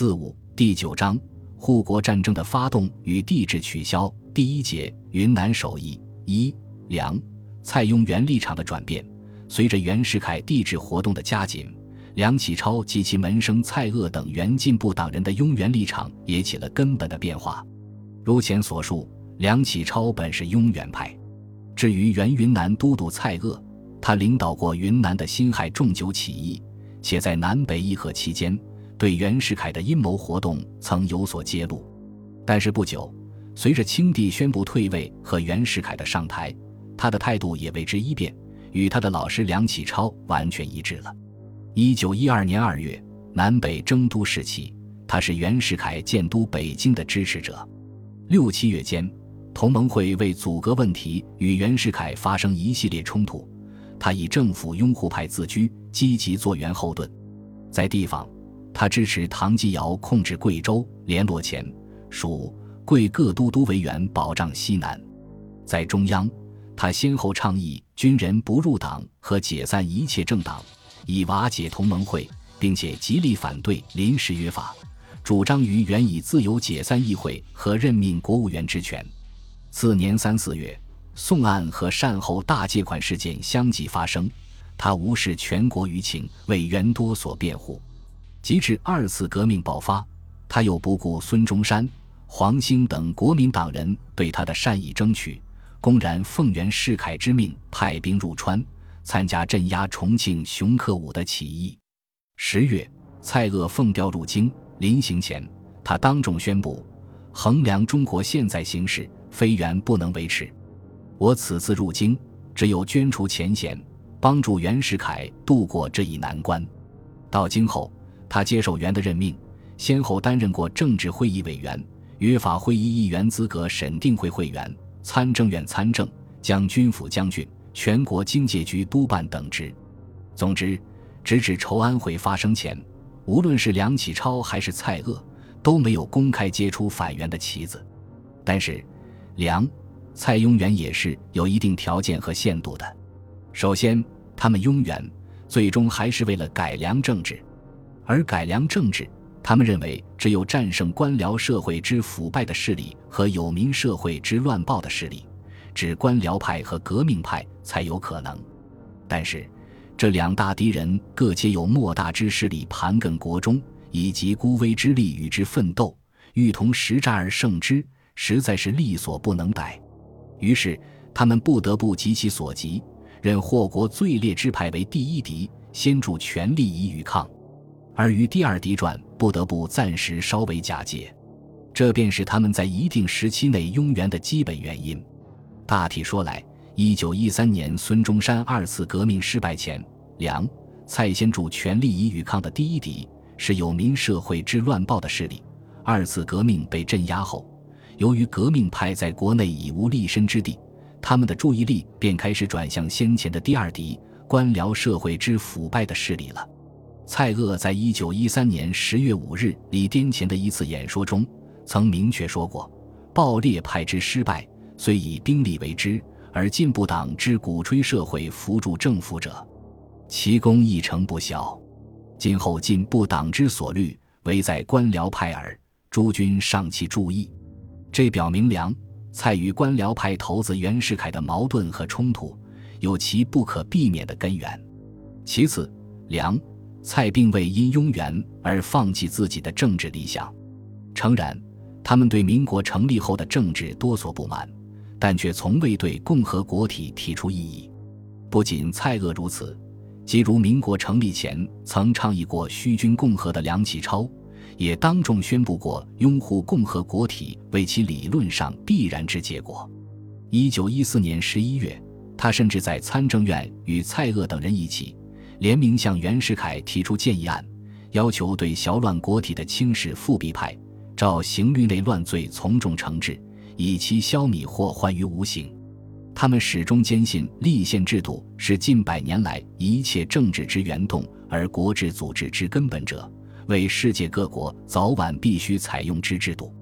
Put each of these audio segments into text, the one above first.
四五第九章护国战争的发动与帝制取消第一节云南首义一梁蔡邕原立场的转变。随着袁世凯帝制活动的加紧，梁启超及其门生蔡锷等原进步党人的拥袁立场也起了根本的变化。如前所述，梁启超本是拥袁派。至于原云南都督蔡锷，他领导过云南的辛亥重九起义，且在南北议和期间，对袁世凯的阴谋活动曾有所揭露。但是不久，随着清帝宣布退位和袁世凯的上台，他的态度也为之一变，与他的老师梁启超完全一致了。一九一二年二月，南北争都时期，他是袁世凯建都北京的支持者。六七月间。同盟会为阻隔问题与袁世凯发生一系列冲突，他以政府拥护派自居，积极做援后盾。在地方，他支持唐继尧控制贵州，联络前蜀贵各都督为援，保障西南。在中央，他先后倡议军人不入党和解散一切政党，以瓦解同盟会，并且极力反对临时约法，主张于原以自由解散议会和任命国务员职权。次年三四月，宋案和善后大借款事件相继发生，他无视全国舆情，为袁多所辩护。及至二次革命爆发，他又不顾孙中山、黄兴等国民党人对他的善意争取，公然奉袁世凯之命派兵入川，参加镇压重庆熊克武的起义。十月，蔡锷奉调入京，临行前，他当众宣布：衡量中国现在形势。非原不能维持，我此次入京，只有捐除前嫌，帮助袁世凯度过这一难关。到京后，他接受袁的任命，先后担任过政治会议委员、约法会议议员资格审定会会员、参政院参政、将军府将军、全国经济局督办等职。总之，直至筹安会发生前，无论是梁启超还是蔡锷，都没有公开揭出反袁的旗子。但是，梁、蔡拥袁也是有一定条件和限度的。首先，他们拥袁最终还是为了改良政治，而改良政治，他们认为只有战胜官僚社会之腐败的势力和有民社会之乱暴的势力，指官僚派和革命派才有可能。但是，这两大敌人各皆有莫大之势力盘亘国中，以及孤微之力与之奋斗，欲同时战而胜之。实在是力所不能逮，于是他们不得不急其所急，任祸国最劣之派为第一敌，先助全力以与抗，而于第二敌转，不得不暂时稍微假借，这便是他们在一定时期内拥袁的基本原因。大体说来，一九一三年孙中山二次革命失败前，梁、蔡先主全力以与抗的第一敌是有民社会之乱暴的势力。二次革命被镇压后。由于革命派在国内已无立身之地，他们的注意力便开始转向先前的第二敌——官僚社会之腐败的势力了。蔡锷在一九一三年十月五日李滇前的一次演说中，曾明确说过：“暴烈派之失败，虽以兵力为之；而进步党之鼓吹社会扶助政府者，其功亦成不小。今后进步党之所虑，唯在官僚派耳。诸君尚其注意。”这表明梁、蔡与官僚派头子袁世凯的矛盾和冲突有其不可避免的根源。其次，梁、蔡并未因拥袁而放弃自己的政治理想。诚然，他们对民国成立后的政治多所不满，但却从未对共和国体提出异议。不仅蔡锷如此，即如民国成立前曾倡议过虚君共和的梁启超。也当众宣布过拥护共和国体为其理论上必然之结果。一九一四年十一月，他甚至在参政院与蔡锷等人一起联名向袁世凯提出建议案，要求对小乱国体的轻视复辟派，照刑律内乱罪从重惩治，以期消弭祸患于无形。他们始终坚信立宪制度是近百年来一切政治之源动，而国治组织之根本者。为世界各国早晚必须采用之制度，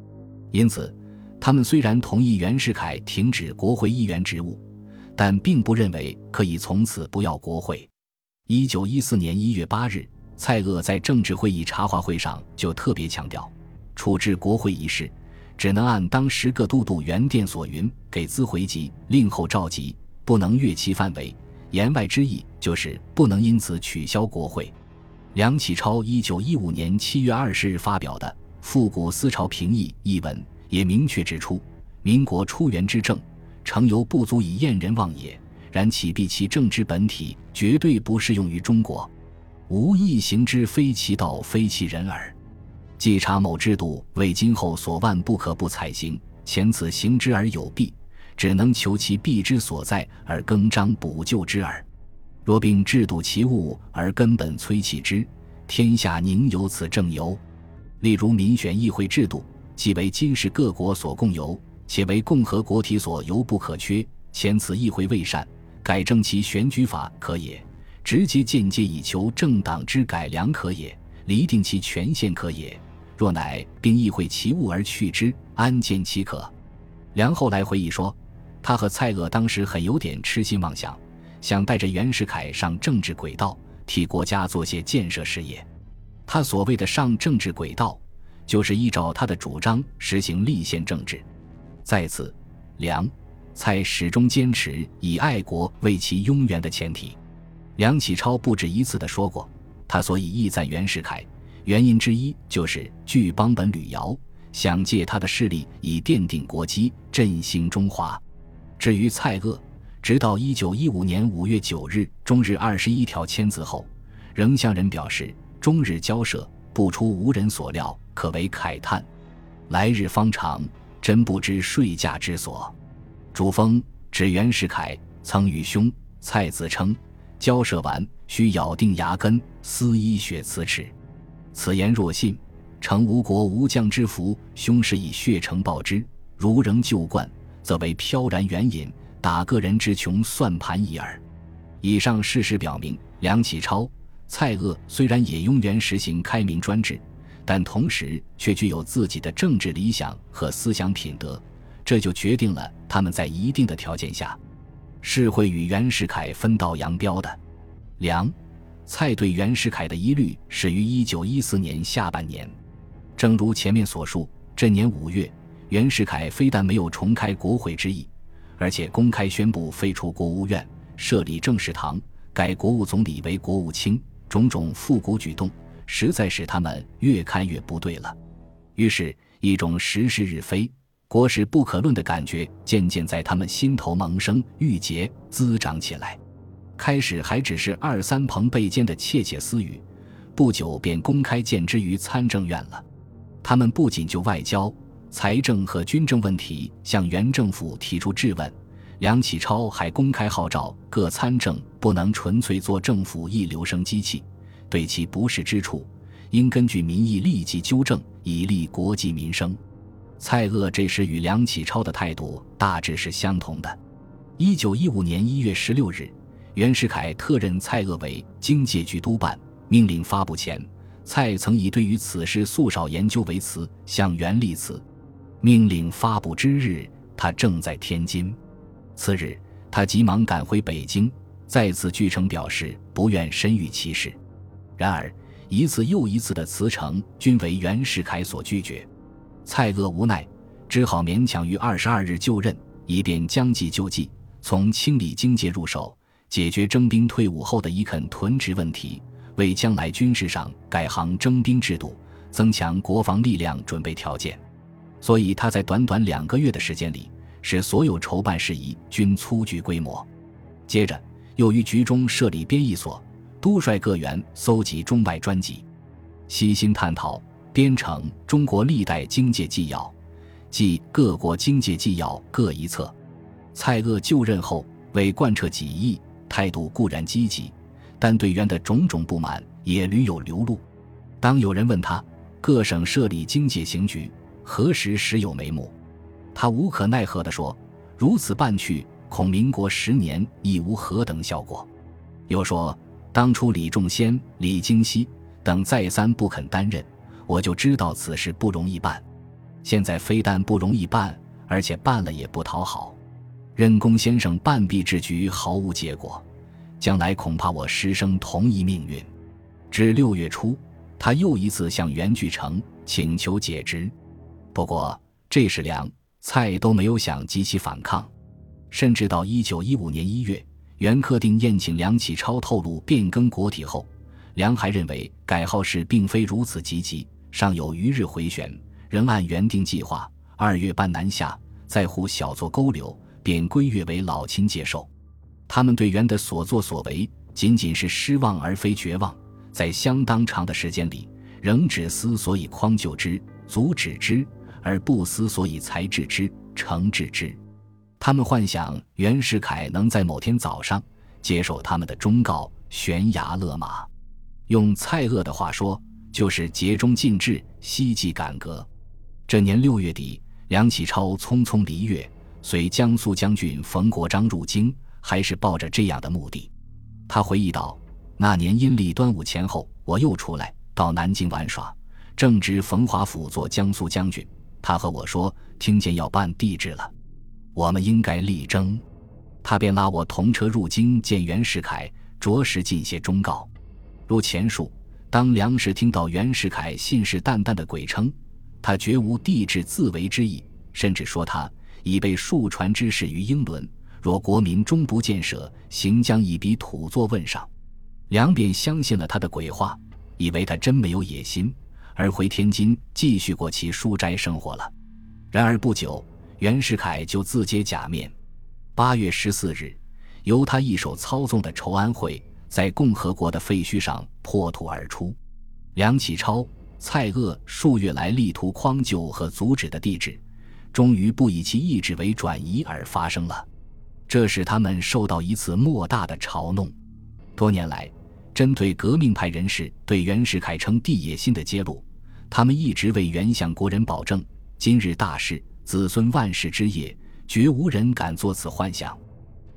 因此，他们虽然同意袁世凯停止国会议员职务，但并不认为可以从此不要国会。一九一四年一月八日，蔡锷在政治会议茶话会上就特别强调，处置国会一事，只能按当时各都督原电所云，给资回籍，令后召集，不能越其范围。言外之意就是不能因此取消国会。梁启超一九一五年七月二十日发表的《复古思潮评议》一文也明确指出，民国初元之政，诚由不足以验人望也。然启必其政之本体，绝对不适用于中国。无义行之，非其道，非其人耳。既察某制度，为今后所万不可不采行。前此行之而有弊，只能求其弊之所在而更张补救之耳。若并制度其物而根本摧弃之，天下宁有此正由？例如民选议会制度，既为今世各国所共有，且为共和国体所犹不可缺。前此议会未善，改正其选举法可也。直接间接以求政党之改良可也，厘定其权限可也。若乃并议会其物而去之，安见其可？梁后来回忆说，他和蔡锷当时很有点痴心妄想，想带着袁世凯上政治轨道，替国家做些建设事业。他所谓的上政治轨道，就是依照他的主张实行立宪政治。在此，梁、蔡始终坚持以爱国为其永远的前提。梁启超不止一次地说过，他所以义赞袁世凯，原因之一就是据邦本吕尧，想借他的势力以奠定国基，振兴中华。至于蔡锷，直到一九一五年五月九日中日二十一条签字后，仍向人表示中日交涉不出无人所料，可为慨叹。来日方长，真不知睡驾之所。主封指袁世凯曾与兄蔡子称。交涉完，须咬定牙根，思医血辞齿。此言若信，诚吴国无将之福。兄是以血诚报之。如仍旧惯，则为飘然远引，打个人之穷算盘已耳。以上事实表明，梁启超、蔡锷虽然也拥袁实行开明专制，但同时却具有自己的政治理想和思想品德，这就决定了他们在一定的条件下。是会与袁世凯分道扬镳的。梁、蔡对袁世凯的疑虑始于一九一四年下半年。正如前面所述，这年五月，袁世凯非但没有重开国会之意，而且公开宣布废除国务院，设立政事堂，改国务总理为国务卿，种种复古举动，实在使他们越看越不对了。于是，一种时势日非。国事不可论的感觉渐渐在他们心头萌生、郁结、滋长起来。开始还只是二三朋辈间的窃窃私语，不久便公开见之于参政院了。他们不仅就外交、财政和军政问题向原政府提出质问，梁启超还公开号召各参政不能纯粹做政府一流声机器，对其不适之处，应根据民意立即纠正，以利国计民生。蔡锷这时与梁启超的态度大致是相同的。一九一五年一月十六日，袁世凯特任蔡锷为经界局督办，命令发布前，蔡曾以对于此事素少研究为辞，向袁立辞。命令发布之日，他正在天津。次日，他急忙赶回北京，再次据呈表示不愿身与其事。然而，一次又一次的辞呈均为袁世凯所拒绝。蔡锷无奈，只好勉强于二十二日就任，以便将计就计，从清理经界入手，解决征兵退伍后的一垦屯职问题，为将来军事上改行征兵制度，增强国防力量准备条件。所以他在短短两个月的时间里，使所有筹办事宜均粗具规模。接着又于局中设立编译所，督率各员搜集中外专辑，悉心探讨。编成《中国历代经界纪要》，即各国经界纪要各一册。蔡锷就任后，为贯彻己意，态度固然积极，但对袁的种种不满也屡有流露。当有人问他，各省设立经界行局，何时时有眉目？他无可奈何地说：“如此办去，恐民国十年亦无何等效果。”又说：“当初李仲先、李经羲等再三不肯担任。”我就知道此事不容易办，现在非但不容易办，而且办了也不讨好。任公先生半壁之局毫无结果，将来恐怕我师生同一命运。至六月初，他又一次向袁巨成请求解职，不过这时梁、蔡都没有想激起反抗，甚至到一九一五年一月，袁克定宴请梁启超透露变更国体后，梁还认为改号事并非如此积极，尚有余日回旋，仍按原定计划二月半南下，在沪小作沟流，便归越为老亲接受。他们对袁的所作所为仅仅是失望而非绝望。在相当长的时间里，仍只思所以匡救之、阻止之，而不思所以才治之、惩治之。他们幻想袁世凯能在某天早上接受他们的忠告，悬崖勒马。用蔡锷的话说，就是竭忠尽智，希冀改革。这年六月底，梁启超匆匆离粤，随江苏将军冯国璋入京，还是抱着这样的目的。他回忆道。那年阴历端午前后，我又出来到南京玩耍，正值冯华府做江苏将军。他和我说，听见要办帝制了，我们应该力争。他便拉我同车入京见袁世凯，着实尽些忠告。如前述，当梁氏听到袁世凯信誓旦旦的鬼称，他绝无帝制自为之意，甚至说他已被数传之事于英伦，若国民终不见舍，行将一笔土作问上。梁便相信了他的鬼话，以为他真没有野心，而回天津继续过其书斋生活了。然而不久，袁世凯就自揭假面。八月十四日，由他一手操纵的筹安会在共和国的废墟上破土而出。梁启超、蔡锷数月来力图匡救和阻止的帝制，终于不以其意志为转移而发生了，这使他们受到一次莫大的嘲弄。多年来。针对革命派人士对袁世凯称帝野心的揭露，他们一直为袁向国人保证：今日大事，子孙万世之业，绝无人敢作此幻想。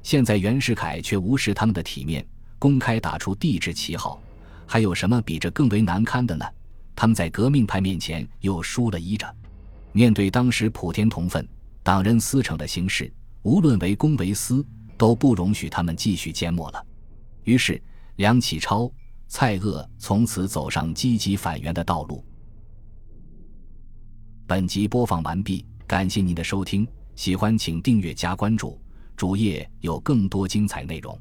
现在袁世凯却无视他们的体面，公开打出帝制旗号，还有什么比这更为难堪的呢？他们在革命派面前又输了一着。面对当时普天同愤、党人思成的形势，无论为公为私，都不容许他们继续缄默了。于是。梁启超、蔡锷从此走上积极反袁的道路。本集播放完毕，感谢您的收听，喜欢请订阅加关注，主页有更多精彩内容。